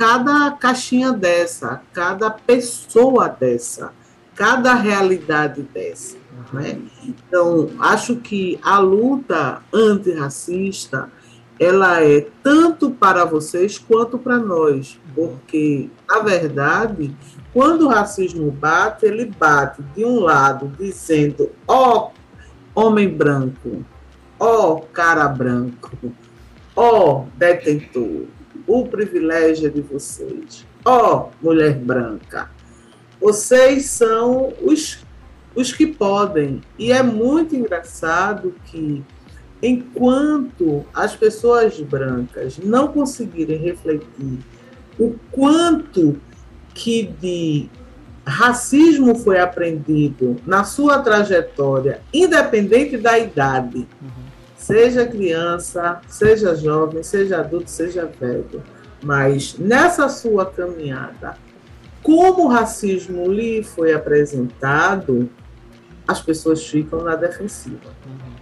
cada caixinha dessa, cada pessoa dessa, cada realidade dessa. Né? Então, acho que a luta antirracista ela é tanto para vocês quanto para nós, porque, na verdade, quando o racismo bate, ele bate de um lado dizendo, ó oh, homem branco, ó oh, cara branco, ó oh, detentor, o privilégio é de vocês. Ó, oh, mulher branca, vocês são os, os que podem. E é muito engraçado que, enquanto as pessoas brancas não conseguirem refletir o quanto que de racismo foi aprendido na sua trajetória, independente da idade. Uhum seja criança, seja jovem, seja adulto, seja velho. Mas nessa sua caminhada, como o racismo lhe foi apresentado, as pessoas ficam na defensiva. Uhum.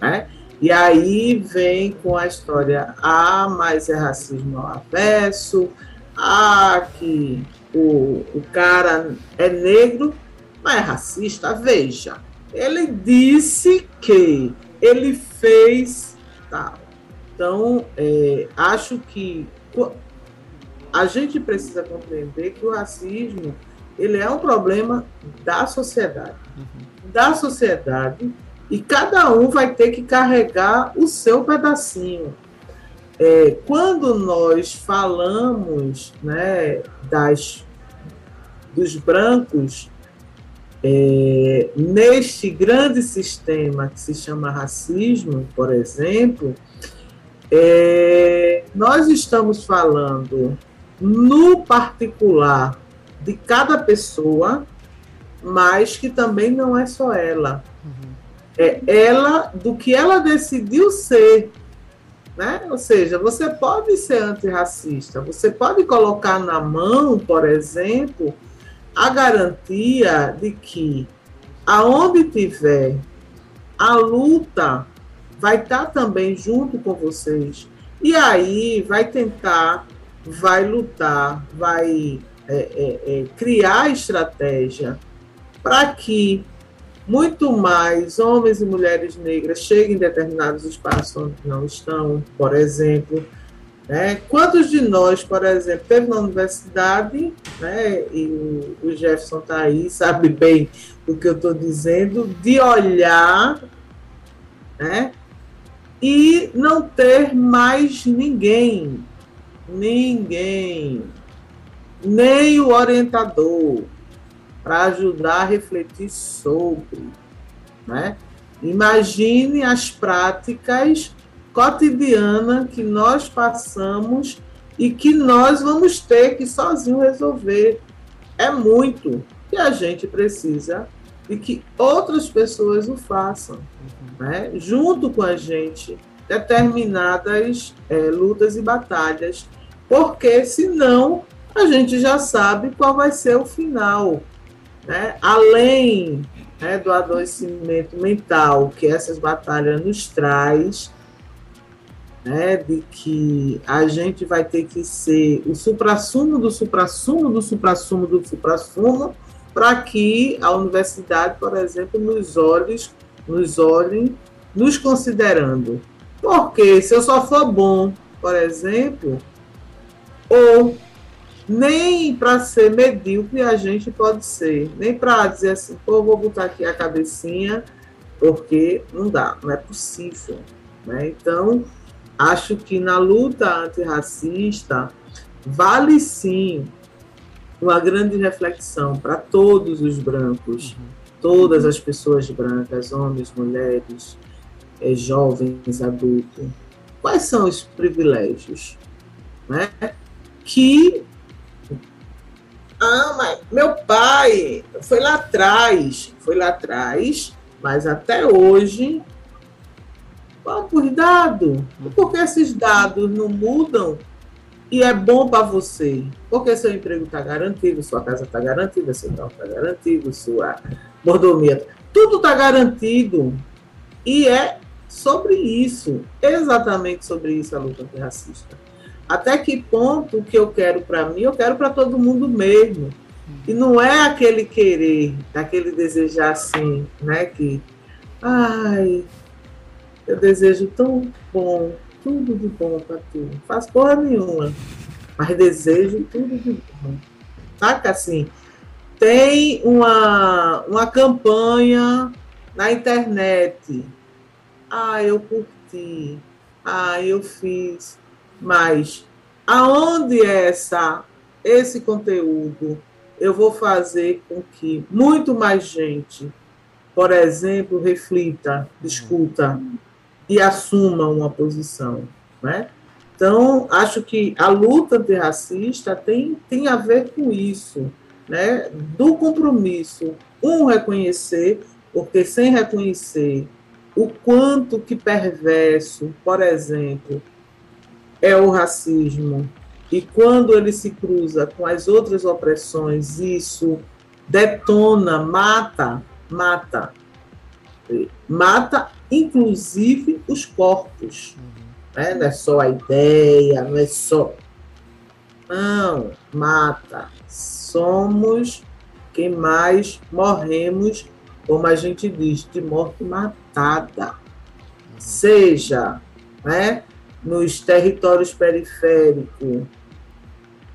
Né? E aí vem com a história, ah, mas é racismo ao avesso, ah, que o, o cara é negro, mas é racista. Veja, ele disse que ele fez tal. Então, é, acho que a gente precisa compreender que o racismo ele é um problema da sociedade, uhum. da sociedade, e cada um vai ter que carregar o seu pedacinho. É, quando nós falamos né, das, dos brancos é, neste grande sistema que se chama racismo, por exemplo, é, nós estamos falando no particular de cada pessoa, mas que também não é só ela. É ela do que ela decidiu ser. Né? Ou seja, você pode ser antirracista, você pode colocar na mão, por exemplo, a garantia de que aonde tiver a luta vai estar tá também junto com vocês. E aí vai tentar, vai lutar, vai é, é, é, criar estratégia para que muito mais homens e mulheres negras cheguem em determinados espaços onde não estão, por exemplo, né? Quantos de nós, por exemplo, teve na universidade, né, e o, Jefferson está aí, sabe bem o que eu estou dizendo, de olhar né, e não ter mais ninguém, ninguém, nem o orientador, para ajudar a refletir sobre. Né? Imagine as práticas cotidiana que nós passamos e que nós vamos ter que sozinho resolver. É muito. E a gente precisa de que outras pessoas o façam, né? junto com a gente, determinadas é, lutas e batalhas, porque senão a gente já sabe qual vai ser o final. Né? Além né, do adoecimento mental que essas batalhas nos traz, né, de que a gente vai ter que ser o suprassumo do suprassumo do suprassumo do suprassumo para que a universidade, por exemplo, nos olhe, nos olhem, nos considerando. Porque se eu só for bom, por exemplo, ou nem para ser medíocre a gente pode ser, nem para dizer assim, pô, vou botar aqui a cabecinha, porque não dá, não é possível. Né? Então, acho que na luta antirracista vale sim uma grande reflexão para todos os brancos, uhum. todas as pessoas brancas, homens, mulheres, é, jovens, adultos. Quais são os privilégios né? que ah, mas meu pai foi lá atrás, foi lá atrás, mas até hoje, por dado? Porque esses dados não mudam e é bom para você, porque seu emprego está garantido, sua casa está garantida, seu carro está garantido, sua mordomia, tudo está garantido. E é sobre isso, exatamente sobre isso a luta antirracista até que ponto que eu quero para mim, eu quero para todo mundo mesmo. E não é aquele querer, aquele desejar assim, né? Que, ai, eu desejo tão bom, tudo de bom para tu. Faz porra nenhuma, mas desejo tudo de bom. Saca assim? Tem uma, uma campanha na internet. Ah, eu curti. Ah, eu fiz mas aonde é essa esse conteúdo eu vou fazer com que muito mais gente, por exemplo, reflita, discuta e assuma uma posição, né? Então, acho que a luta antirracista tem, tem a ver com isso, né? Do compromisso, um reconhecer, porque sem reconhecer o quanto que perverso, por exemplo, é o racismo. E quando ele se cruza com as outras opressões, isso detona, mata, mata. Mata, inclusive, os corpos. Né? Não é só a ideia, não é só. Não, mata. Somos quem mais morremos, como a gente diz, de morte matada. Seja, né? nos territórios periféricos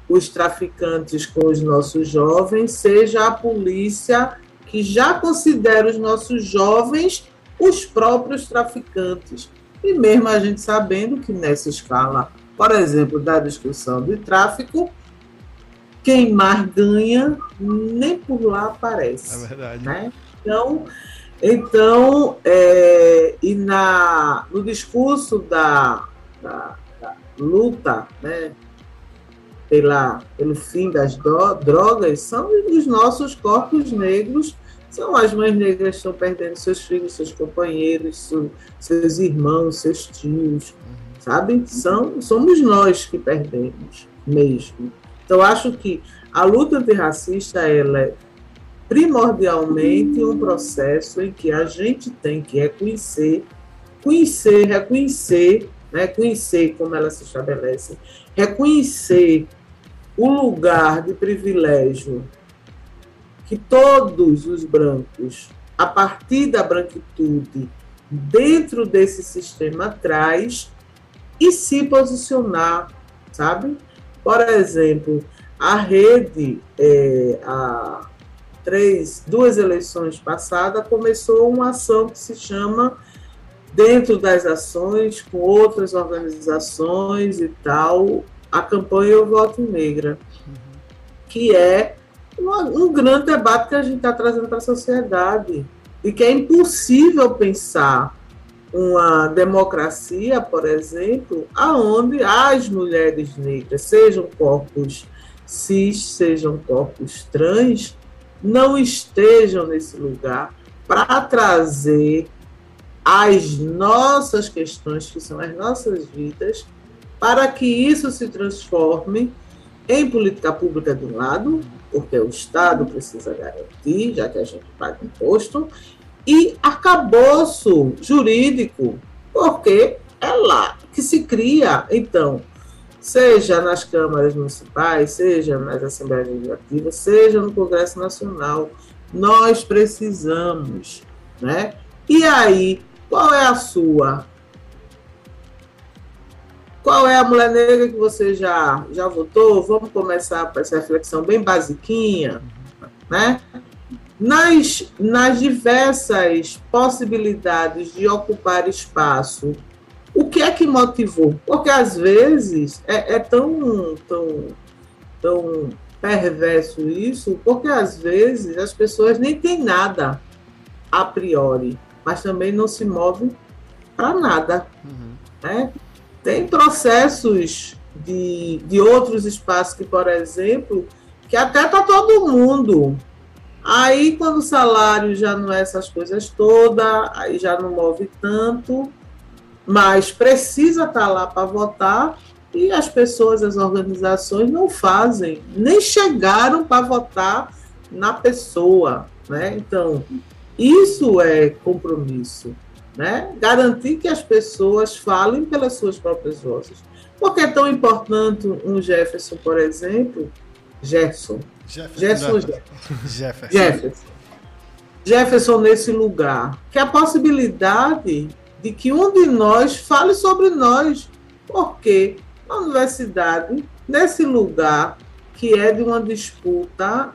os traficantes com os nossos jovens, seja a polícia que já considera os nossos jovens os próprios traficantes. E mesmo a gente sabendo que nessa escala, por exemplo, da discussão de tráfico, quem mais ganha nem por lá aparece. É verdade. Né? Então, então é, e na, no discurso da, da, da luta né, pela, pelo fim das drogas são os nossos corpos negros, são as mães negras que estão perdendo seus filhos, seus companheiros, seus irmãos, seus tios, sabe? São, somos nós que perdemos mesmo. Então, acho que a luta antirracista ela é primordialmente um processo em que a gente tem que reconhecer, conhecer, reconhecer né? conhecer como ela se estabelece, reconhecer o lugar de privilégio que todos os brancos, a partir da branquitude, dentro desse sistema traz e se posicionar, sabe? Por exemplo, a rede, é, há três, duas eleições passadas, começou uma ação que se chama dentro das ações, com outras organizações e tal, a campanha Eu Voto Negra, que é uma, um grande debate que a gente está trazendo para a sociedade. E que é impossível pensar uma democracia, por exemplo, aonde as mulheres negras, sejam corpos cis, sejam corpos trans, não estejam nesse lugar para trazer as nossas questões, que são as nossas vidas, para que isso se transforme em política pública de um lado, porque o Estado precisa garantir, já que a gente paga imposto, e arcabouço jurídico, porque é lá que se cria, então, seja nas câmaras municipais, seja nas assembleias legislativas, seja no Congresso Nacional, nós precisamos, né? E aí qual é a sua? Qual é a mulher negra que você já, já votou? Vamos começar com essa reflexão bem basiquinha, né? Nas, nas diversas possibilidades de ocupar espaço, o que é que motivou? Porque às vezes é, é tão, tão, tão perverso isso, porque às vezes as pessoas nem têm nada a priori, mas também não se movem para nada. Uhum. Né? Tem processos de, de outros espaços que, por exemplo, que até está todo mundo. Aí, quando o salário já não é essas coisas todas, aí já não move tanto, mas precisa estar tá lá para votar e as pessoas, as organizações não fazem, nem chegaram para votar na pessoa, né? Então, isso é compromisso, né? Garantir que as pessoas falem pelas suas próprias vozes. Por que é tão importante um Jefferson, por exemplo? Jefferson. Jefferson. Jefferson. Jefferson. Jefferson. Jefferson nesse lugar. Que a possibilidade de que um de nós fale sobre nós. Porque a universidade, nesse lugar que é de uma disputa,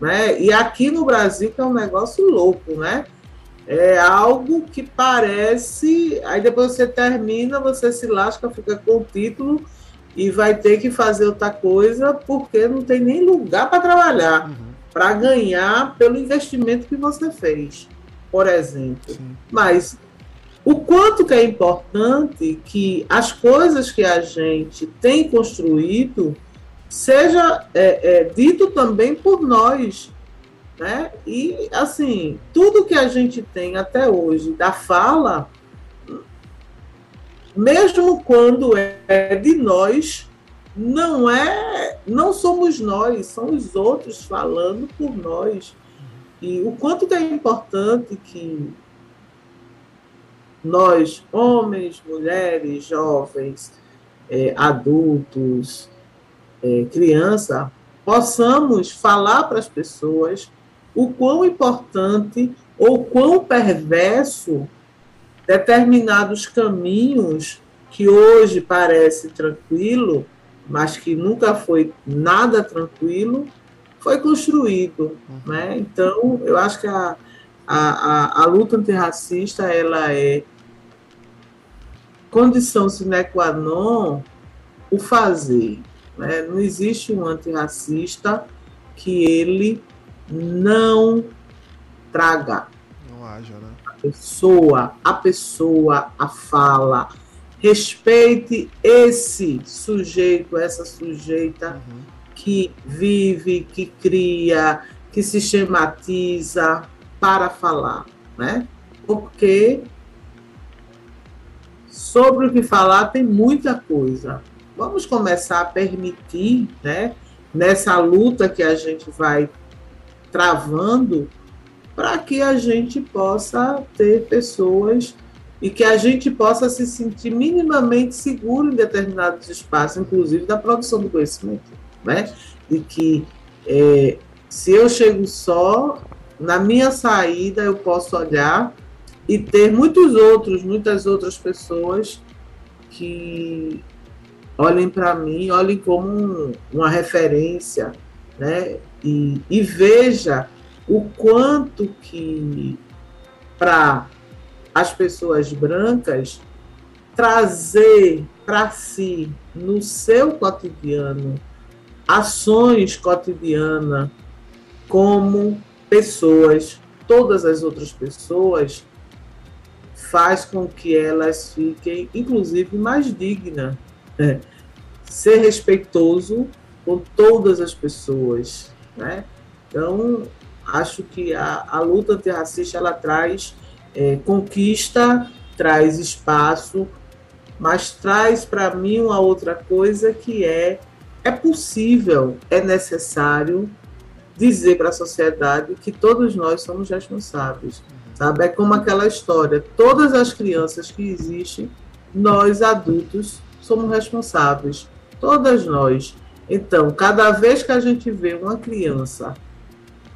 né? E aqui no Brasil que é um negócio louco, né? É algo que parece. Aí depois você termina, você se lasca, fica com o título e vai ter que fazer outra coisa porque não tem nem lugar para trabalhar, uhum. para ganhar pelo investimento que você fez, por exemplo. Sim. Mas o quanto que é importante que as coisas que a gente tem construído seja é, é, dito também por nós, né? E, assim, tudo que a gente tem até hoje da fala, mesmo quando é de nós, não é, não somos nós, são os outros falando por nós. E o quanto que é importante que nós, homens, mulheres, jovens, é, adultos, é, criança, possamos falar para as pessoas o quão importante ou quão perverso determinados caminhos que hoje parece tranquilo, mas que nunca foi nada tranquilo, foi construído, uhum. né? Então, eu acho que a, a, a, a luta antirracista ela é condição sine qua non o fazer. Né? Não existe um antirracista que ele não traga. Não haja, né? A pessoa, a pessoa, a fala. Respeite esse sujeito, essa sujeita uhum. que vive, que cria, que sistematiza para falar, né? Porque sobre o que falar tem muita coisa. Vamos começar a permitir, né, nessa luta que a gente vai travando para que a gente possa ter pessoas e que a gente possa se sentir minimamente seguro em determinados espaços, inclusive da produção do conhecimento, né? E que é, se eu chego só, na minha saída eu posso olhar e ter muitos outros, muitas outras pessoas que olhem para mim, olhem como um, uma referência, né? e, e veja o quanto que para as pessoas brancas trazer para si no seu cotidiano ações cotidianas como pessoas, todas as outras pessoas faz com que elas fiquem inclusive mais dignas. Né? Ser respeitoso com todas as pessoas, né? Então, acho que a, a luta antirracista ela traz é, conquista, traz espaço, mas traz para mim uma outra coisa que é é possível, é necessário dizer para a sociedade que todos nós somos responsáveis, sabe? É como aquela história, todas as crianças que existem, nós adultos somos responsáveis, todas nós. Então, cada vez que a gente vê uma criança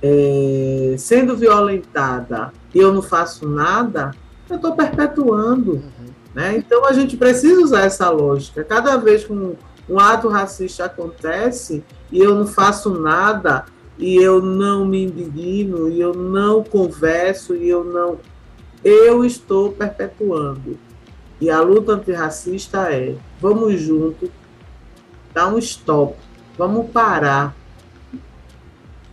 é, sendo violentada e eu não faço nada, eu estou perpetuando. Uhum. Né? Então, a gente precisa usar essa lógica. Cada vez que um, um ato racista acontece e eu não faço nada, e eu não me indigno, e eu não converso, e eu não. Eu estou perpetuando. E a luta antirracista é: vamos juntos, dar um stop, vamos parar,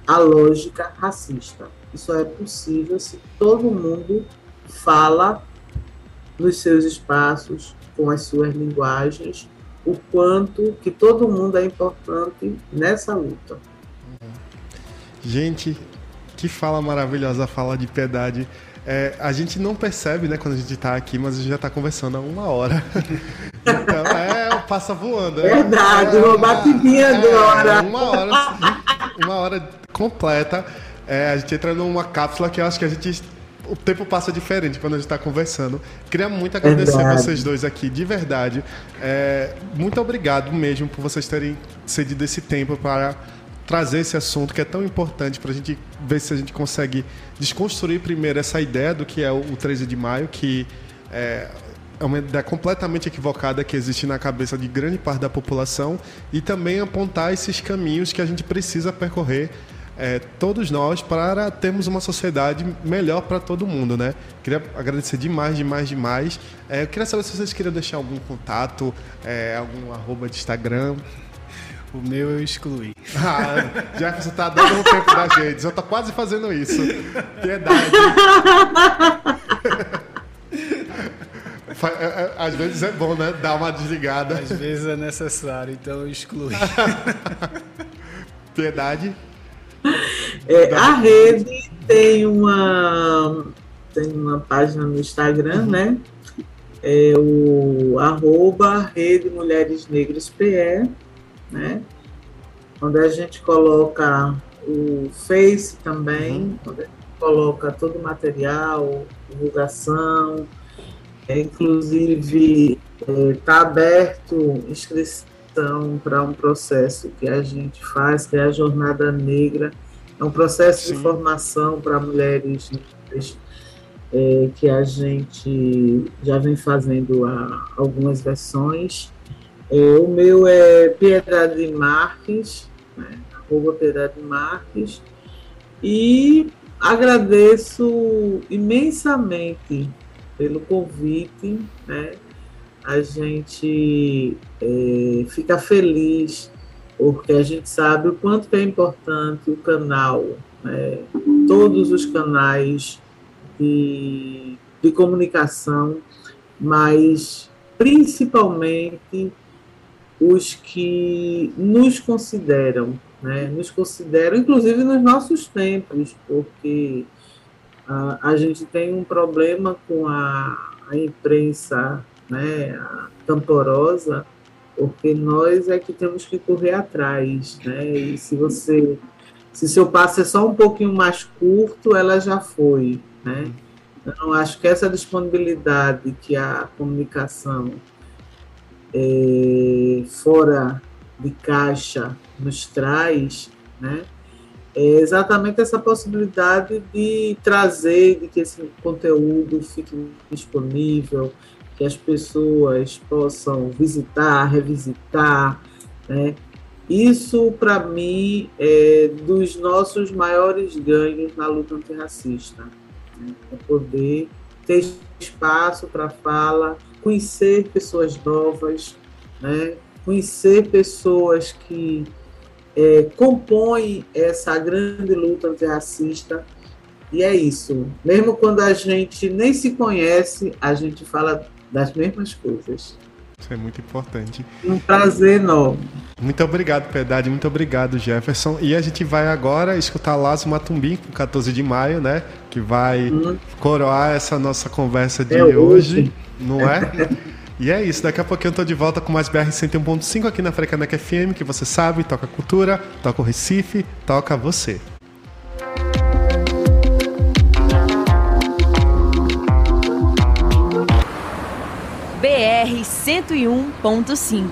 a lógica racista. Isso é possível se todo mundo fala nos seus espaços, com as suas linguagens, o quanto que todo mundo é importante nessa luta. Gente, que fala maravilhosa, fala de piedade. É, a gente não percebe, né, quando a gente está aqui, mas a gente já está conversando há uma hora. então, é, passa voando. É, Verdade, é, uma batidinha é, agora. Uma hora, uma hora completa. É, a gente entra numa cápsula que eu acho que a gente o tempo passa diferente quando a gente está conversando. Queria muito agradecer verdade. vocês dois aqui, de verdade. É, muito obrigado mesmo por vocês terem cedido esse tempo para trazer esse assunto que é tão importante para a gente ver se a gente consegue desconstruir primeiro essa ideia do que é o 13 de maio, que é, é uma ideia completamente equivocada que existe na cabeça de grande parte da população e também apontar esses caminhos que a gente precisa percorrer é, todos nós para termos uma sociedade melhor para todo mundo, né? Queria agradecer demais, demais, demais. É, eu queria saber se vocês queriam deixar algum contato, é, algum arroba de Instagram. O meu eu excluí. Ah, já que você tá dando um tempo da gente, eu tô quase fazendo isso. Piedade. É, é, às vezes é bom, né? Dar uma desligada. Às vezes é necessário, então eu excluí. Piedade. É, a rede tem uma, tem uma página no Instagram, uhum. né? É o arroba Rede Mulheres Negras PE, né? Onde a gente coloca o Face também, uhum. onde a gente coloca todo o material, divulgação, é, inclusive está é, aberto inscrição para um processo que a gente faz, que é a Jornada Negra. É um processo Sim. de formação para mulheres negras é, que a gente já vem fazendo algumas versões. É, o meu é Piedade Marques, né, arroba Piedade Marques, e agradeço imensamente pelo convite, né? a gente é, fica feliz porque a gente sabe o quanto é importante o canal, né? todos os canais de, de comunicação, mas principalmente os que nos consideram, né? nos consideram, inclusive nos nossos tempos, porque a, a gente tem um problema com a, a imprensa né, tamporosa, porque nós é que temos que correr atrás, né? E se você, se seu passo é só um pouquinho mais curto, ela já foi, né? Então, acho que essa disponibilidade que a comunicação é, fora de caixa nos traz, né? É exatamente essa possibilidade de trazer, de que esse conteúdo fique disponível, que as pessoas possam visitar, revisitar, né? Isso, para mim, é dos nossos maiores ganhos na luta antirracista. Né? É poder ter espaço para fala, conhecer pessoas novas, né? conhecer pessoas que é, compõem essa grande luta antirracista. E é isso. Mesmo quando a gente nem se conhece, a gente fala das mesmas coisas. Isso é muito importante. Um prazer enorme. Muito obrigado, Piedade. Muito obrigado, Jefferson. E a gente vai agora escutar Lazo Matumbim, com 14 de maio, né? Que vai hum. coroar essa nossa conversa de é hoje, hoje, não é? e é isso. Daqui a pouquinho eu tô de volta com mais BR 101.5 aqui na Frecaneca FM, que você sabe, toca cultura, toca o Recife, toca você. BR 101.5.